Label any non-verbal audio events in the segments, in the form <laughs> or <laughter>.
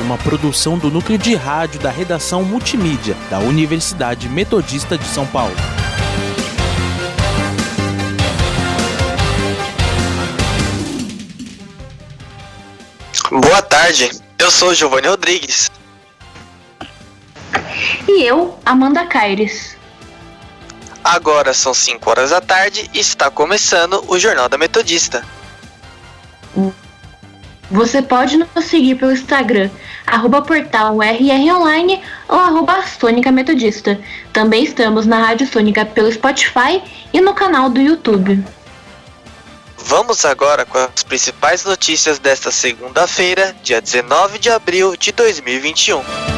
uma produção do núcleo de rádio da redação multimídia da Universidade Metodista de São Paulo. Boa tarde, eu sou Giovanni Rodrigues. E eu, Amanda Caires. Agora são 5 horas da tarde e está começando o Jornal da Metodista. Você pode nos seguir pelo Instagram, arroba portal RRonline ou arroba Sônica Metodista. Também estamos na Rádio Sônica pelo Spotify e no canal do YouTube. Vamos agora com as principais notícias desta segunda-feira, dia 19 de abril de 2021.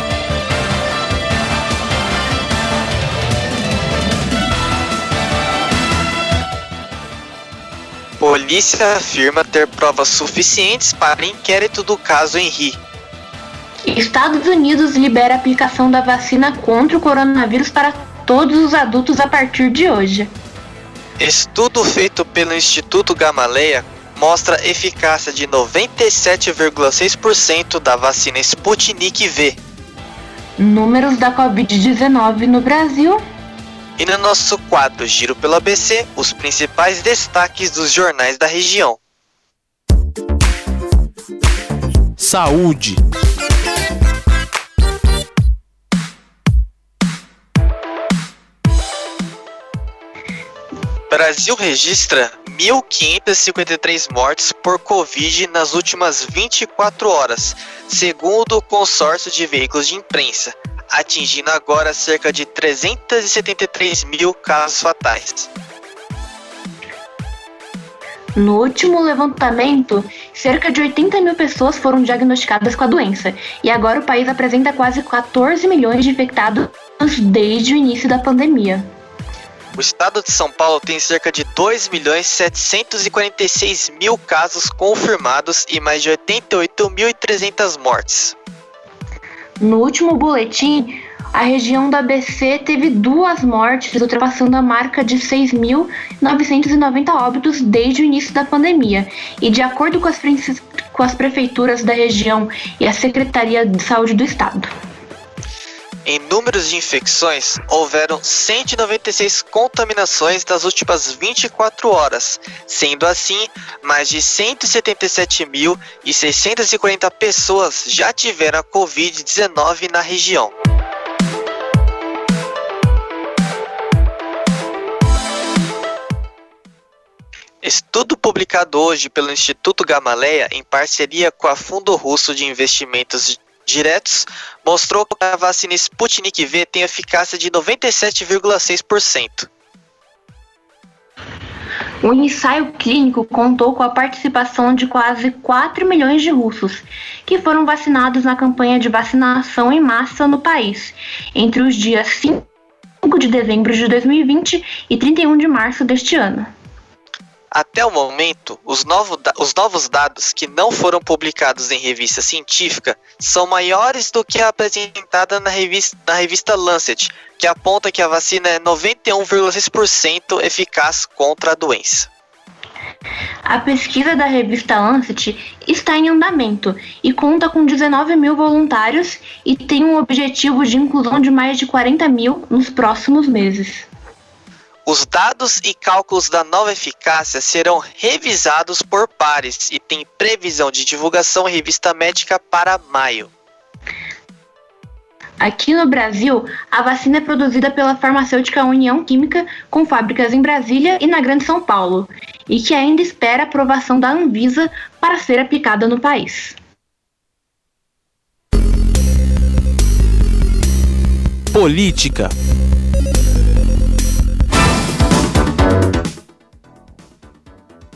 Polícia afirma ter provas suficientes para inquérito do caso Henri. Estados Unidos libera a aplicação da vacina contra o coronavírus para todos os adultos a partir de hoje. Estudo feito pelo Instituto Gamaleya mostra eficácia de 97,6% da vacina Sputnik V. Números da Covid-19 no Brasil e no nosso quadro Giro pelo ABC, os principais destaques dos jornais da região. Saúde. Brasil registra 1.553 mortes por Covid nas últimas 24 horas, segundo o consórcio de veículos de imprensa, atingindo agora cerca de 373 mil casos fatais. No último levantamento, cerca de 80 mil pessoas foram diagnosticadas com a doença, e agora o país apresenta quase 14 milhões de infectados desde o início da pandemia. O estado de São Paulo tem cerca de 2 milhões 746 mil casos confirmados e mais de 88.300 mortes. No último boletim, a região da ABC teve duas mortes, ultrapassando a marca de 6.990 óbitos desde o início da pandemia. E de acordo com as, com as prefeituras da região e a Secretaria de Saúde do Estado. Em números de infecções, houveram 196 contaminações nas últimas 24 horas, sendo assim, mais de 177.640 pessoas já tiveram a Covid-19 na região. Estudo publicado hoje pelo Instituto Gamaleya em parceria com a Fundo Russo de Investimentos diretos mostrou que a vacina Sputnik V tem eficácia de 97,6%. O ensaio clínico contou com a participação de quase 4 milhões de russos, que foram vacinados na campanha de vacinação em massa no país, entre os dias 5 de dezembro de 2020 e 31 de março deste ano. Até o momento, os, novo, os, novos dados que não foram publicados em revista científica são maiores do que a apresentada na revista, na revista Lancet, que aponta que a vacina é 91,6% eficaz contra a doença. A pesquisa da revista Lancet está em andamento e conta com 19 mil voluntários e tem um objetivo de inclusão de mais de 40 mil nos próximos meses. Os dados e cálculos da nova eficácia serão revisados por pares e tem previsão de divulgação em revista médica para maio. Aqui no Brasil, a vacina é produzida pela farmacêutica União Química, com fábricas em Brasília e na Grande São Paulo, e que ainda espera aprovação da Anvisa para ser aplicada no país. Política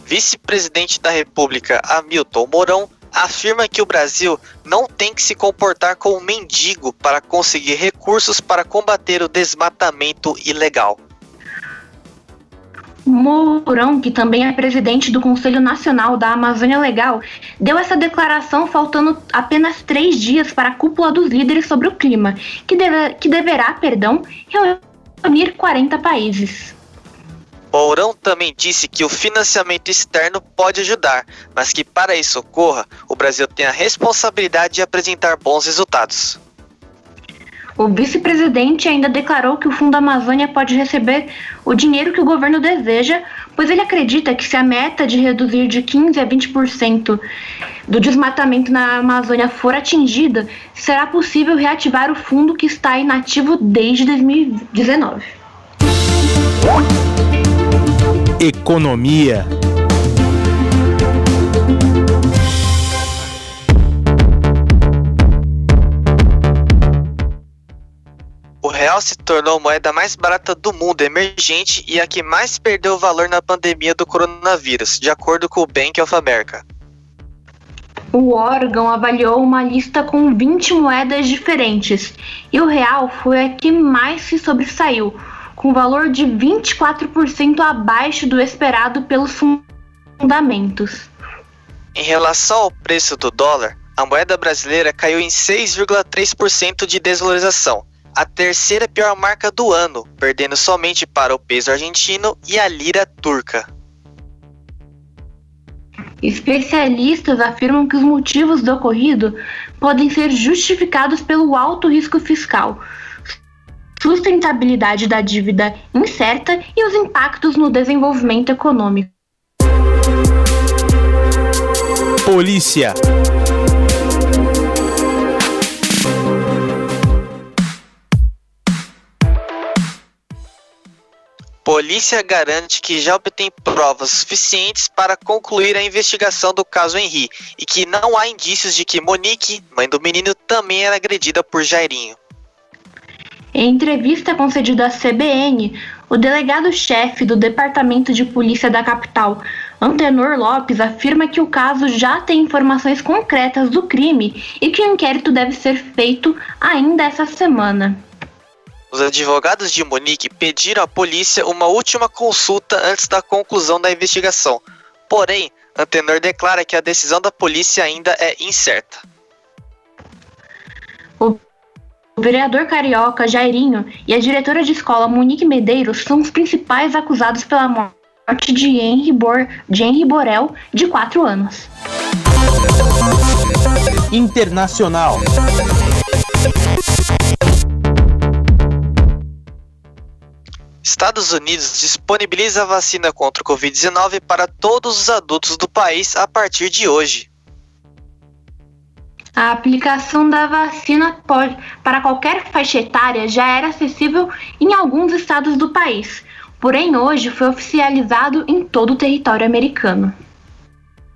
Vice-presidente da República Hamilton Mourão afirma que o Brasil não tem que se comportar como um mendigo para conseguir recursos para combater o desmatamento ilegal. Mourão, que também é presidente do Conselho Nacional da Amazônia Legal, deu essa declaração faltando apenas três dias para a cúpula dos líderes sobre o clima, que, deve, que deverá, perdão, reunir 40 países. Mourão também disse que o financiamento externo pode ajudar, mas que para isso ocorra, o Brasil tem a responsabilidade de apresentar bons resultados. O vice-presidente ainda declarou que o Fundo Amazônia pode receber o dinheiro que o governo deseja, pois ele acredita que se a meta de reduzir de 15 a 20% do desmatamento na Amazônia for atingida, será possível reativar o fundo que está inativo desde 2019. Economia real se tornou a moeda mais barata do mundo emergente e a que mais perdeu valor na pandemia do coronavírus, de acordo com o Bank of America. O órgão avaliou uma lista com 20 moedas diferentes e o real foi a que mais se sobressaiu, com valor de 24% abaixo do esperado pelos fundamentos. Em relação ao preço do dólar, a moeda brasileira caiu em 6,3% de desvalorização, a terceira pior marca do ano, perdendo somente para o peso argentino e a lira turca. Especialistas afirmam que os motivos do ocorrido podem ser justificados pelo alto risco fiscal, sustentabilidade da dívida incerta e os impactos no desenvolvimento econômico. Polícia. Polícia garante que já obtém provas suficientes para concluir a investigação do caso Henri e que não há indícios de que Monique, mãe do menino, também era agredida por Jairinho. Em entrevista concedida à CBN, o delegado-chefe do Departamento de Polícia da capital, Antenor Lopes, afirma que o caso já tem informações concretas do crime e que o inquérito deve ser feito ainda essa semana. Os advogados de Monique pediram à polícia uma última consulta antes da conclusão da investigação. Porém, Antenor declara que a decisão da polícia ainda é incerta. O vereador carioca Jairinho e a diretora de escola Monique Medeiros são os principais acusados pela morte de Henry, Bor de Henry Borel, de 4 anos. Internacional. Estados Unidos disponibiliza a vacina contra o Covid-19 para todos os adultos do país a partir de hoje. A aplicação da vacina pode, para qualquer faixa etária já era acessível em alguns estados do país, porém hoje foi oficializado em todo o território americano.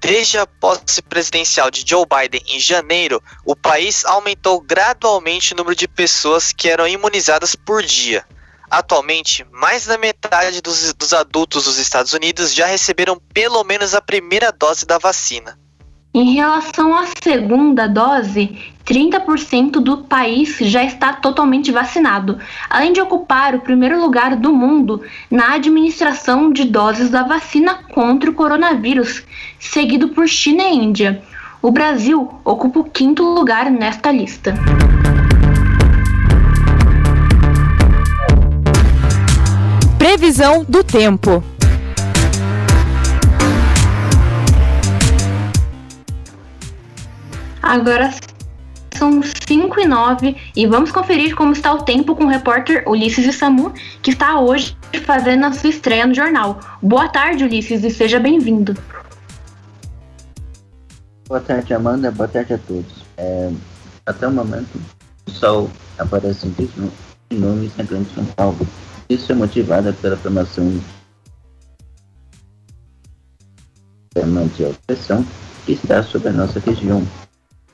Desde a posse presidencial de Joe Biden em janeiro, o país aumentou gradualmente o número de pessoas que eram imunizadas por dia. Atualmente, mais da metade dos, dos adultos dos Estados Unidos já receberam pelo menos a primeira dose da vacina. Em relação à segunda dose, 30% do país já está totalmente vacinado, além de ocupar o primeiro lugar do mundo na administração de doses da vacina contra o coronavírus, seguido por China e Índia. O Brasil ocupa o quinto lugar nesta lista. Previsão do tempo. Agora são 5 e 9 e vamos conferir como está o tempo com o repórter Ulisses e Samu, que está hoje fazendo a sua estreia no jornal. Boa tarde, Ulisses, e seja bem-vindo. Boa tarde, Amanda. Boa tarde a todos. É, até o momento, o sol aparece em nomes na Grande São Paulo isso é motivada pela formação de pressão que está sobre a nossa região.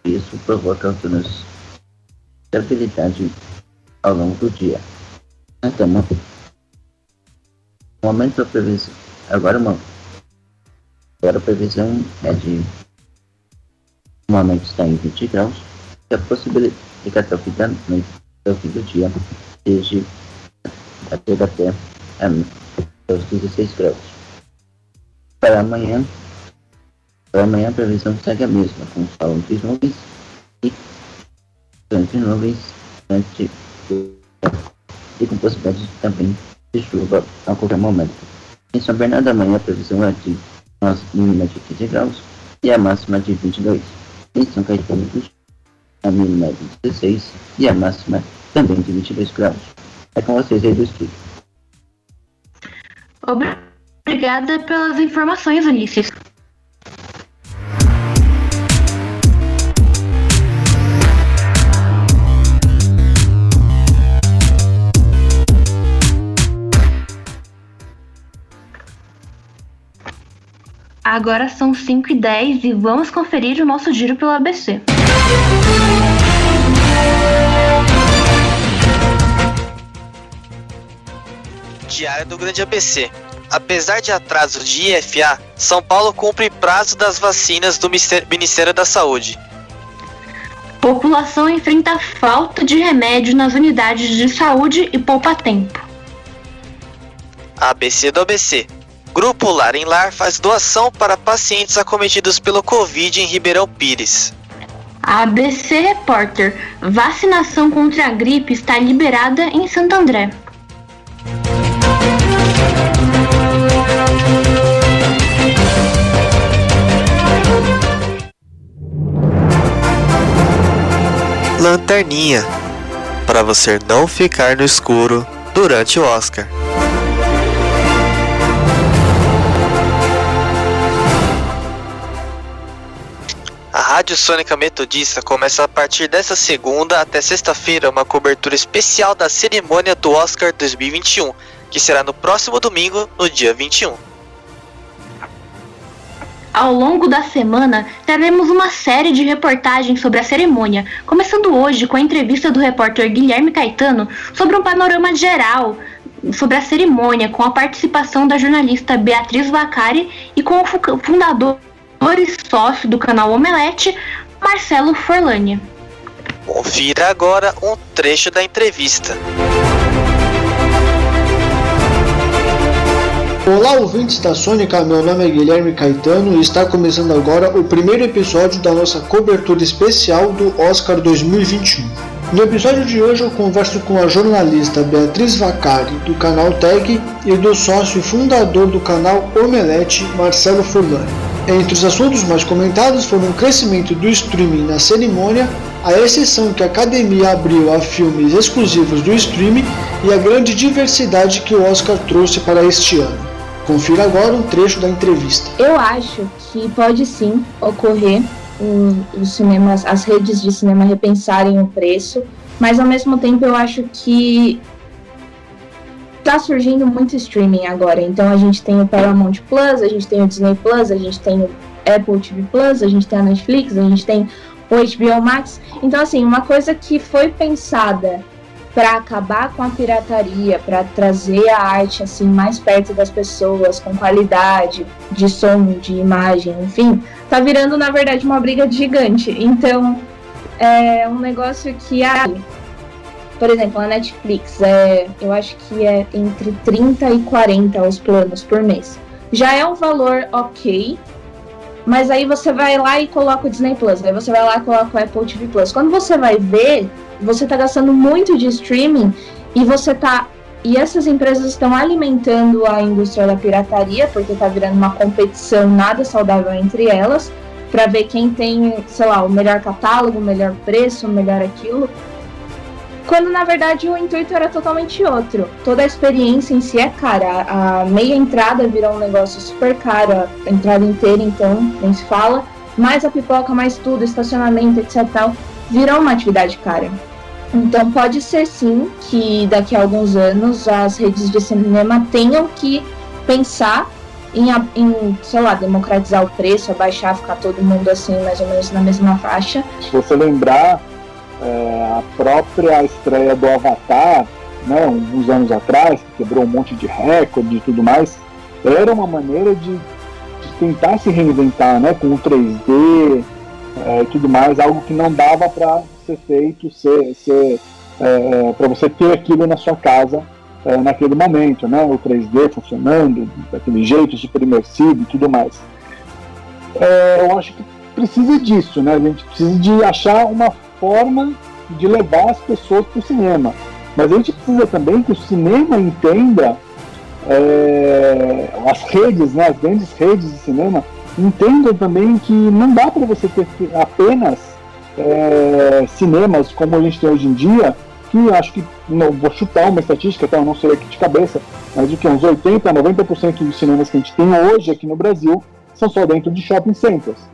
Isso provoca algumas estabilidade ao longo do dia. Então, o momento da previsão. Agora, uma, agora a previsão é de o momento está em 20 graus e a possibilidade de que até o fim da até o fim do dia, seja chega até é, os 16 graus. Para amanhã, para amanhã a previsão segue a mesma, com sol entre nuvens e entre nuvens e com possibilidade também de chuva a qualquer momento. Em São Bernardo amanhã a previsão é de mínima de 15 graus e a máxima de 22. Em São Caetano do Sul, a mínima de 16 e a máxima também de 22 graus. É com vocês aí do estúdio. Obrigada pelas informações, Ulisses. Agora são 5 e 10 e vamos conferir o nosso giro pelo ABC. Diário do Grande ABC. Apesar de atraso de IFA, São Paulo cumpre prazo das vacinas do Ministério da Saúde. População enfrenta falta de remédio nas unidades de saúde e poupa tempo. ABC do ABC. Grupo Lar em Lar faz doação para pacientes acometidos pelo Covid em Ribeirão Pires. ABC Repórter. Vacinação contra a gripe está liberada em Santo André. Lanterninha para você não ficar no escuro durante o Oscar. Rádio Sônica Metodista começa a partir dessa segunda até sexta-feira uma cobertura especial da cerimônia do Oscar 2021, que será no próximo domingo, no dia 21. Ao longo da semana, teremos uma série de reportagens sobre a cerimônia, começando hoje com a entrevista do repórter Guilherme Caetano sobre um panorama geral sobre a cerimônia, com a participação da jornalista Beatriz Vacari e com o fundador sócio do canal Omelete, Marcelo Forlani. Confira agora um trecho da entrevista. Olá, ouvintes da Sônica, meu nome é Guilherme Caetano e está começando agora o primeiro episódio da nossa cobertura especial do Oscar 2021. No episódio de hoje eu converso com a jornalista Beatriz Vacari, do canal Tag, e do sócio e fundador do canal Omelete, Marcelo Furlani. Entre os assuntos mais comentados foram o crescimento do streaming na cerimônia, a exceção que a academia abriu a filmes exclusivos do streaming e a grande diversidade que o Oscar trouxe para este ano. Confira agora um trecho da entrevista. Eu acho que pode sim ocorrer os cinemas, as redes de cinema repensarem o preço, mas ao mesmo tempo eu acho que tá surgindo muito streaming agora. Então a gente tem o Paramount Plus, a gente tem o Disney Plus, a gente tem o Apple TV Plus, a gente tem a Netflix, a gente tem o HBO Max. Então assim, uma coisa que foi pensada para acabar com a pirataria, para trazer a arte assim mais perto das pessoas, com qualidade de som, de imagem, enfim, tá virando na verdade uma briga gigante. Então, é um negócio que ah, por exemplo, a Netflix, é, eu acho que é entre 30 e 40 os planos por mês. Já é um valor ok, mas aí você vai lá e coloca o Disney Plus, aí você vai lá e coloca o Apple TV Plus. Quando você vai ver, você está gastando muito de streaming e você tá e essas empresas estão alimentando a indústria da pirataria, porque está virando uma competição nada saudável entre elas, para ver quem tem, sei lá, o melhor catálogo, o melhor preço, o melhor aquilo. Quando na verdade o intuito era totalmente outro. Toda a experiência em si é cara. A meia entrada virou um negócio super caro, a entrada inteira, então, nem se fala. Mais a pipoca, mais tudo, estacionamento, etc. Tal, virou uma atividade cara. Então pode ser sim que daqui a alguns anos as redes de cinema tenham que pensar em, em, sei lá, democratizar o preço, abaixar, ficar todo mundo assim, mais ou menos na mesma faixa. Se você lembrar, é, a própria estreia do Avatar, né, uns anos atrás, que quebrou um monte de recorde e tudo mais, era uma maneira de, de tentar se reinventar, né, com o 3D, é, e tudo mais, algo que não dava para ser feito, ser, ser é, para você ter aquilo na sua casa é, naquele momento, né? O 3D funcionando daquele jeito, super imersivo e tudo mais. É, eu acho que precisa disso, né? A gente precisa de achar uma forma de levar as pessoas para o cinema. Mas a gente precisa também que o cinema entenda é, as redes, né, as grandes redes de cinema, entendam também que não dá para você ter apenas é, cinemas como a gente tem hoje em dia, que acho que, não, vou chutar uma estatística, tá, eu não sei aqui de cabeça, mas de que uns 80% a 90% dos cinemas que a gente tem hoje aqui no Brasil são só dentro de shopping centers.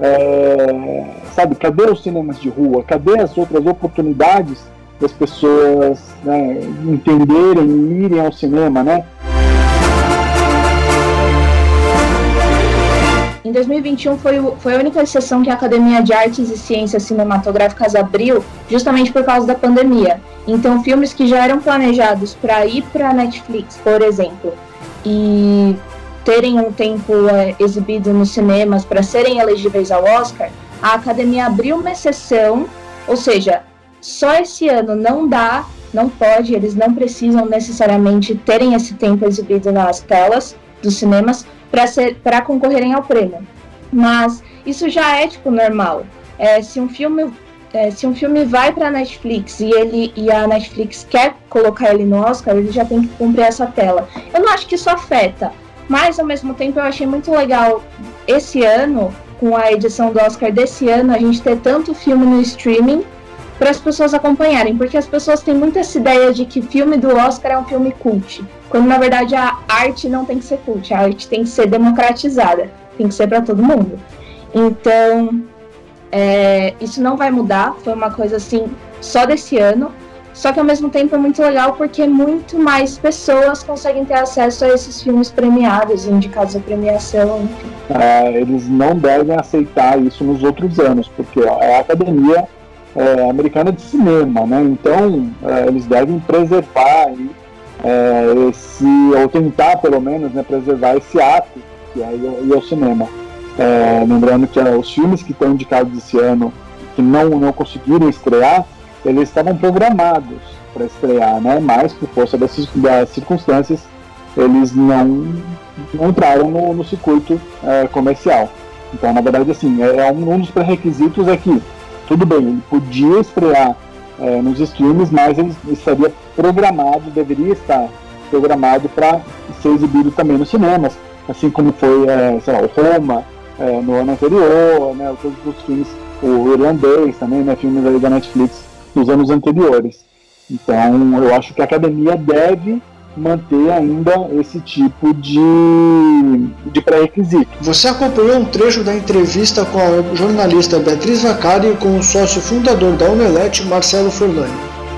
É, sabe, cadê os cinemas de rua? Cadê as outras oportunidades das pessoas né, entenderem e irem ao cinema, né? Em 2021 foi, foi a única sessão que a Academia de Artes e Ciências Cinematográficas abriu, justamente por causa da pandemia. Então, filmes que já eram planejados para ir para Netflix, por exemplo, e terem um tempo é, exibido nos cinemas para serem elegíveis ao Oscar, a Academia abriu uma exceção, ou seja, só esse ano não dá, não pode, eles não precisam necessariamente terem esse tempo exibido nas telas dos cinemas para concorrerem ao prêmio. Mas isso já é tipo normal. É, se um filme é, se um filme vai para a Netflix e ele e a Netflix quer colocar ele no Oscar, ele já tem que cumprir essa tela. Eu não acho que isso afeta, mas ao mesmo tempo eu achei muito legal esse ano, com a edição do Oscar desse ano, a gente ter tanto filme no streaming para as pessoas acompanharem, porque as pessoas têm muito essa ideia de que filme do Oscar é um filme cult, quando na verdade a arte não tem que ser cult, a arte tem que ser democratizada, tem que ser para todo mundo. Então, é, isso não vai mudar, foi uma coisa assim só desse ano. Só que ao mesmo tempo é muito legal porque muito mais pessoas conseguem ter acesso a esses filmes premiados, indicados à premiação. É, eles não devem aceitar isso nos outros anos, porque é a academia é, americana de cinema, né? Então é, eles devem preservar é, esse, ou tentar pelo menos, né, preservar esse ato que é ao cinema. É, lembrando que os filmes que estão indicados esse ano, que não, não conseguiram estrear, eles estavam programados para estrear, né? Mas por força das, circunstâncias, eles não, não entraram no, no circuito é, comercial. Então, na verdade, assim, é, é um, um dos pré-requisitos é que tudo bem, ele podia estrear é, nos streams, mas ele estaria programado, deveria estar programado para ser exibido também nos cinemas, assim como foi, sei lá, o Roma no ano anterior, né, todos os filmes, o irlandês também, né, filmes da Netflix nos anos anteriores. Então, eu acho que a academia deve manter ainda esse tipo de, de pré-requisito. Você acompanhou um trecho da entrevista com a jornalista Beatriz Vacari e com o sócio fundador da Omelete, Marcelo Forlani.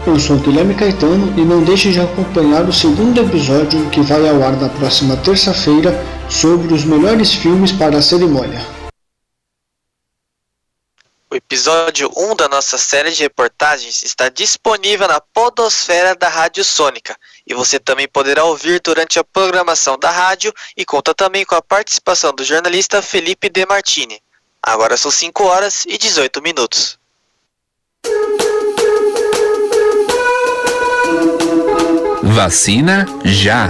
Eu sou Guilherme Caetano e não deixe de acompanhar o segundo episódio que vai ao ar na próxima terça-feira sobre os melhores filmes para a cerimônia. O episódio 1 da nossa série de reportagens está disponível na podosfera da Rádio Sônica e você também poderá ouvir durante a programação da rádio e conta também com a participação do jornalista Felipe De Martini. Agora são 5 horas e 18 minutos. Vacina já.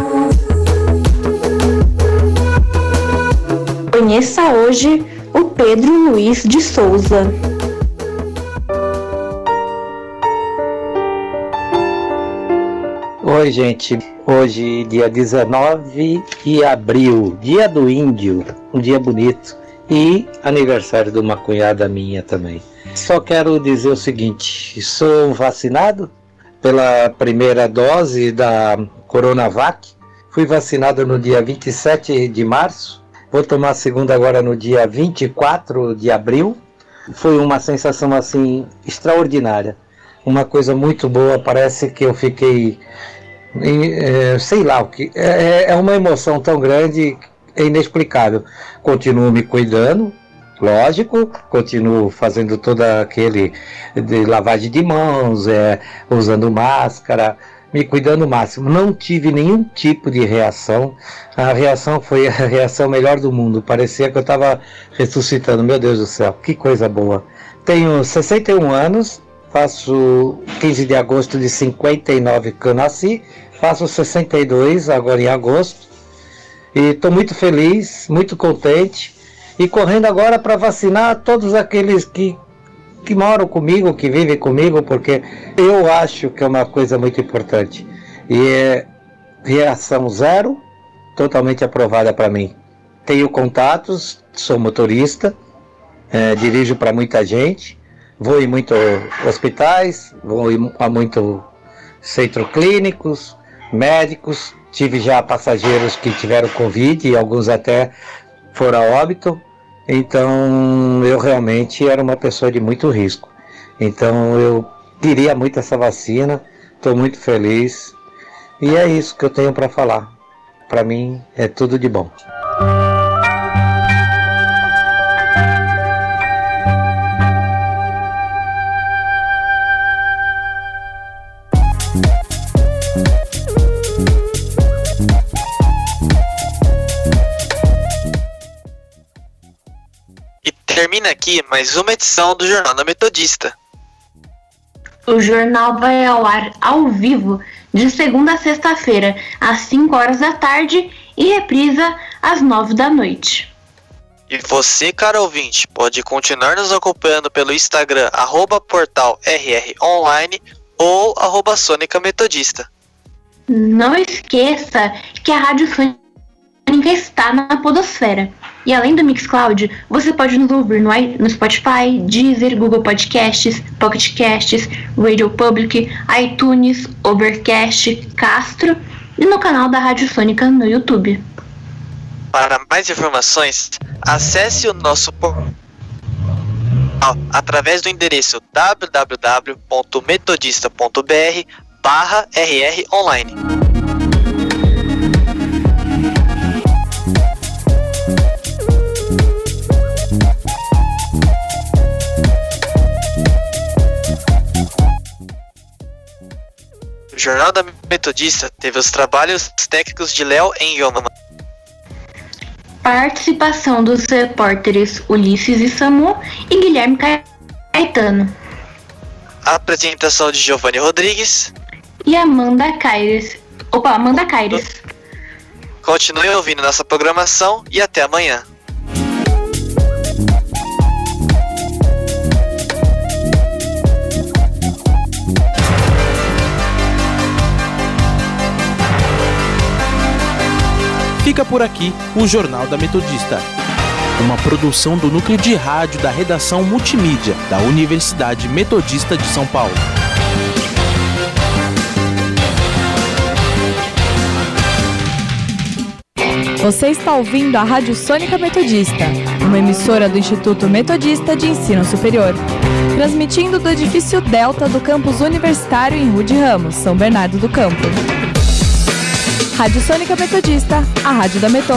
Conheça hoje o Pedro Luiz de Souza. Oi, gente. Hoje, dia 19 de abril, dia do índio, um dia bonito e aniversário de uma cunhada minha também. Só quero dizer o seguinte: sou vacinado pela primeira dose da Coronavac. Fui vacinado no dia 27 de março Vou tomar a segunda agora no dia 24 de abril. Foi uma sensação assim extraordinária. Uma coisa muito boa, parece que eu fiquei é, sei lá o que é, é, é uma emoção tão grande é inexplicável continuo me cuidando lógico continuo fazendo toda aquele de lavagem de mãos é, usando máscara me cuidando o máximo. Não tive nenhum tipo de reação. A reação foi a <laughs> reação melhor do mundo. Parecia que eu estava ressuscitando. Meu Deus do céu, que coisa boa. Tenho 61 anos, faço 15 de agosto de 59 que eu nasci, faço 62 agora em agosto. E estou muito feliz, muito contente e correndo agora para vacinar todos aqueles que, que moram comigo, que vivem comigo, porque eu acho que é uma coisa muito importante. E é reação zero, totalmente aprovada para mim. Tenho contatos, sou motorista, é, dirijo para muita gente, vou em muitos hospitais, vou a muitos centros clínicos, médicos, tive já passageiros que tiveram Covid e alguns até foram a óbito. Então eu realmente era uma pessoa de muito risco. Então eu queria muito essa vacina, estou muito feliz. E é isso que eu tenho para falar. Para mim é tudo de bom. Termina aqui mais uma edição do Jornal da Metodista. O jornal vai ao ar ao vivo de segunda a sexta-feira, às 5 horas da tarde e reprisa às 9 da noite. E você, caro ouvinte, pode continuar nos acompanhando pelo Instagram, arroba portal RROnline ou arroba Sônica Metodista. Não esqueça que a Rádio Sônica está na podosfera. E além do Mixcloud, você pode nos ouvir no, no Spotify, Deezer, Google Podcasts, Pocket Casts, Radio Public, iTunes, Overcast, Castro e no canal da Rádio Sônica no YouTube. Para mais informações, acesse o nosso portal através do endereço www.metodista.br barra rr Jornal da Metodista teve os trabalhos técnicos de Léo Engelman. Participação dos repórteres Ulisses e Samu e Guilherme Caetano. Apresentação de Giovanni Rodrigues. E Amanda Caires. Opa, Amanda Caires. Continue ouvindo nossa programação e até amanhã. Fica por aqui o Jornal da Metodista, uma produção do núcleo de rádio da redação multimídia da Universidade Metodista de São Paulo. Você está ouvindo a Rádio Sônica Metodista, uma emissora do Instituto Metodista de Ensino Superior, transmitindo do edifício Delta do campus universitário em Rude Ramos, São Bernardo do Campo. Rádio Sônica Metodista, a rádio da Metô.